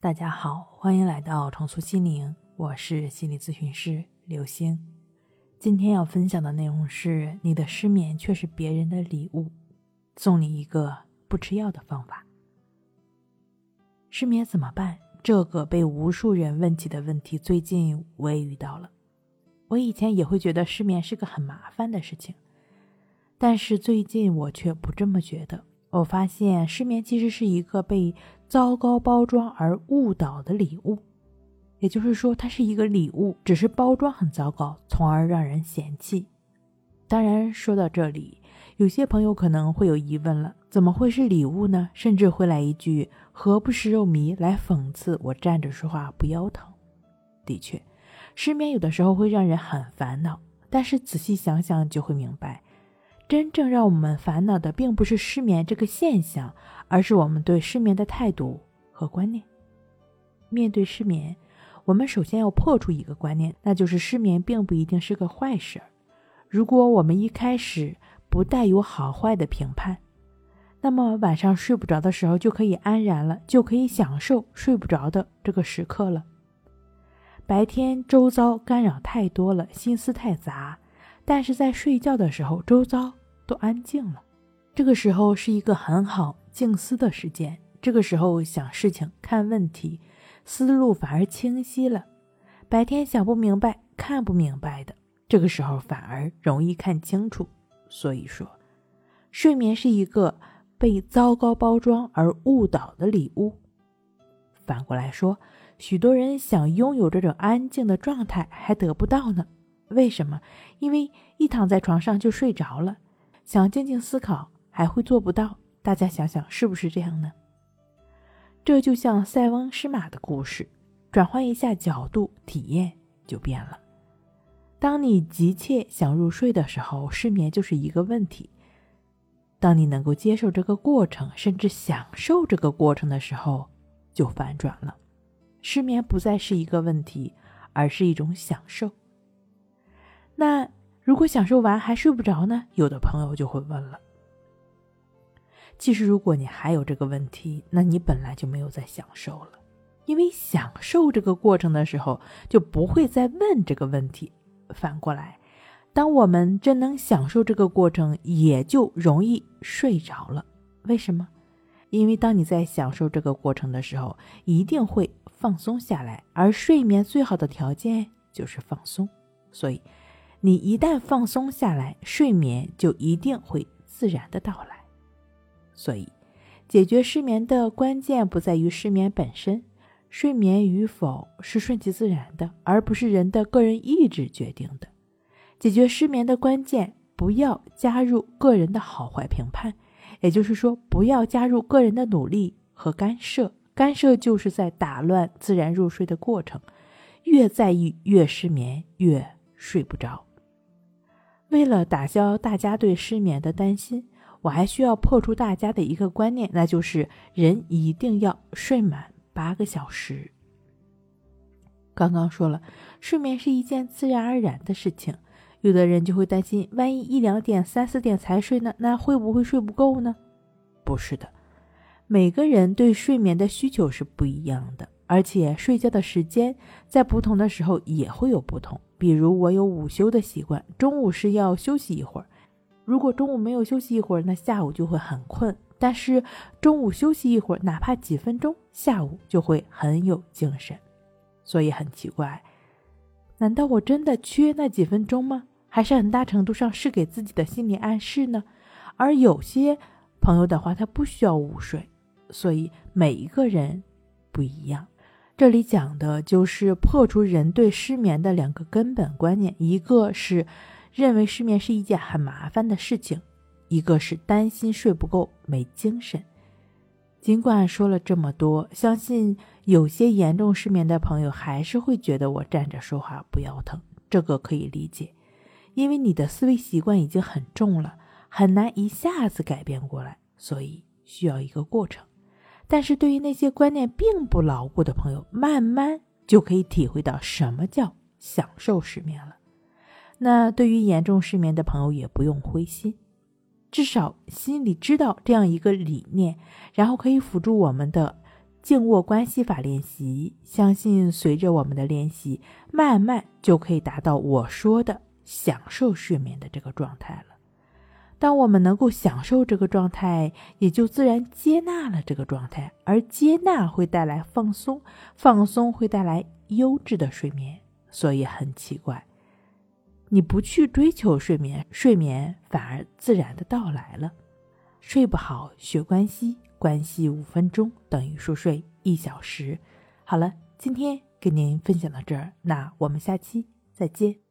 大家好，欢迎来到重塑心灵，我是心理咨询师刘星。今天要分享的内容是：你的失眠却是别人的礼物，送你一个不吃药的方法。失眠怎么办？这个被无数人问起的问题，最近我也遇到了。我以前也会觉得失眠是个很麻烦的事情，但是最近我却不这么觉得。我发现失眠其实是一个被糟糕包装而误导的礼物，也就是说，它是一个礼物，只是包装很糟糕，从而让人嫌弃。当然，说到这里，有些朋友可能会有疑问了：怎么会是礼物呢？甚至会来一句“何不食肉糜”来讽刺我站着说话不腰疼。的确，失眠有的时候会让人很烦恼，但是仔细想想就会明白。真正让我们烦恼的，并不是失眠这个现象，而是我们对失眠的态度和观念。面对失眠，我们首先要破除一个观念，那就是失眠并不一定是个坏事儿。如果我们一开始不带有好坏的评判，那么晚上睡不着的时候就可以安然了，就可以享受睡不着的这个时刻了。白天周遭干扰太多了，心思太杂，但是在睡觉的时候，周遭。都安静了，这个时候是一个很好静思的时间。这个时候想事情、看问题，思路反而清晰了。白天想不明白、看不明白的，这个时候反而容易看清楚。所以说，睡眠是一个被糟糕包装而误导的礼物。反过来说，许多人想拥有这种安静的状态，还得不到呢。为什么？因为一躺在床上就睡着了。想静静思考，还会做不到。大家想想，是不是这样呢？这就像塞翁失马的故事，转换一下角度，体验就变了。当你急切想入睡的时候，失眠就是一个问题；当你能够接受这个过程，甚至享受这个过程的时候，就反转了。失眠不再是一个问题，而是一种享受。那？如果享受完还睡不着呢？有的朋友就会问了。其实，如果你还有这个问题，那你本来就没有在享受了，因为享受这个过程的时候，就不会再问这个问题。反过来，当我们真能享受这个过程，也就容易睡着了。为什么？因为当你在享受这个过程的时候，一定会放松下来，而睡眠最好的条件就是放松，所以。你一旦放松下来，睡眠就一定会自然的到来。所以，解决失眠的关键不在于失眠本身，睡眠与否是顺其自然的，而不是人的个人意志决定的。解决失眠的关键，不要加入个人的好坏评判，也就是说，不要加入个人的努力和干涉。干涉就是在打乱自然入睡的过程，越在意越失眠，越睡不着。为了打消大家对失眠的担心，我还需要破除大家的一个观念，那就是人一定要睡满八个小时。刚刚说了，睡眠是一件自然而然的事情，有的人就会担心，万一一两点、三四点才睡呢，那会不会睡不够呢？不是的，每个人对睡眠的需求是不一样的，而且睡觉的时间在不同的时候也会有不同。比如我有午休的习惯，中午是要休息一会儿。如果中午没有休息一会儿，那下午就会很困。但是中午休息一会儿，哪怕几分钟，下午就会很有精神。所以很奇怪，难道我真的缺那几分钟吗？还是很大程度上是给自己的心理暗示呢？而有些朋友的话，他不需要午睡，所以每一个人不一样。这里讲的就是破除人对失眠的两个根本观念，一个是认为失眠是一件很麻烦的事情，一个是担心睡不够没精神。尽管说了这么多，相信有些严重失眠的朋友还是会觉得我站着说话不腰疼，这个可以理解，因为你的思维习惯已经很重了，很难一下子改变过来，所以需要一个过程。但是对于那些观念并不牢固的朋友，慢慢就可以体会到什么叫享受失眠了。那对于严重失眠的朋友也不用灰心，至少心里知道这样一个理念，然后可以辅助我们的静卧关系法练习，相信随着我们的练习，慢慢就可以达到我说的享受睡眠的这个状态了。当我们能够享受这个状态，也就自然接纳了这个状态，而接纳会带来放松，放松会带来优质的睡眠。所以很奇怪，你不去追求睡眠，睡眠反而自然的到来了。睡不好学关系，关系五分钟等于熟睡一小时。好了，今天跟您分享到这儿，那我们下期再见。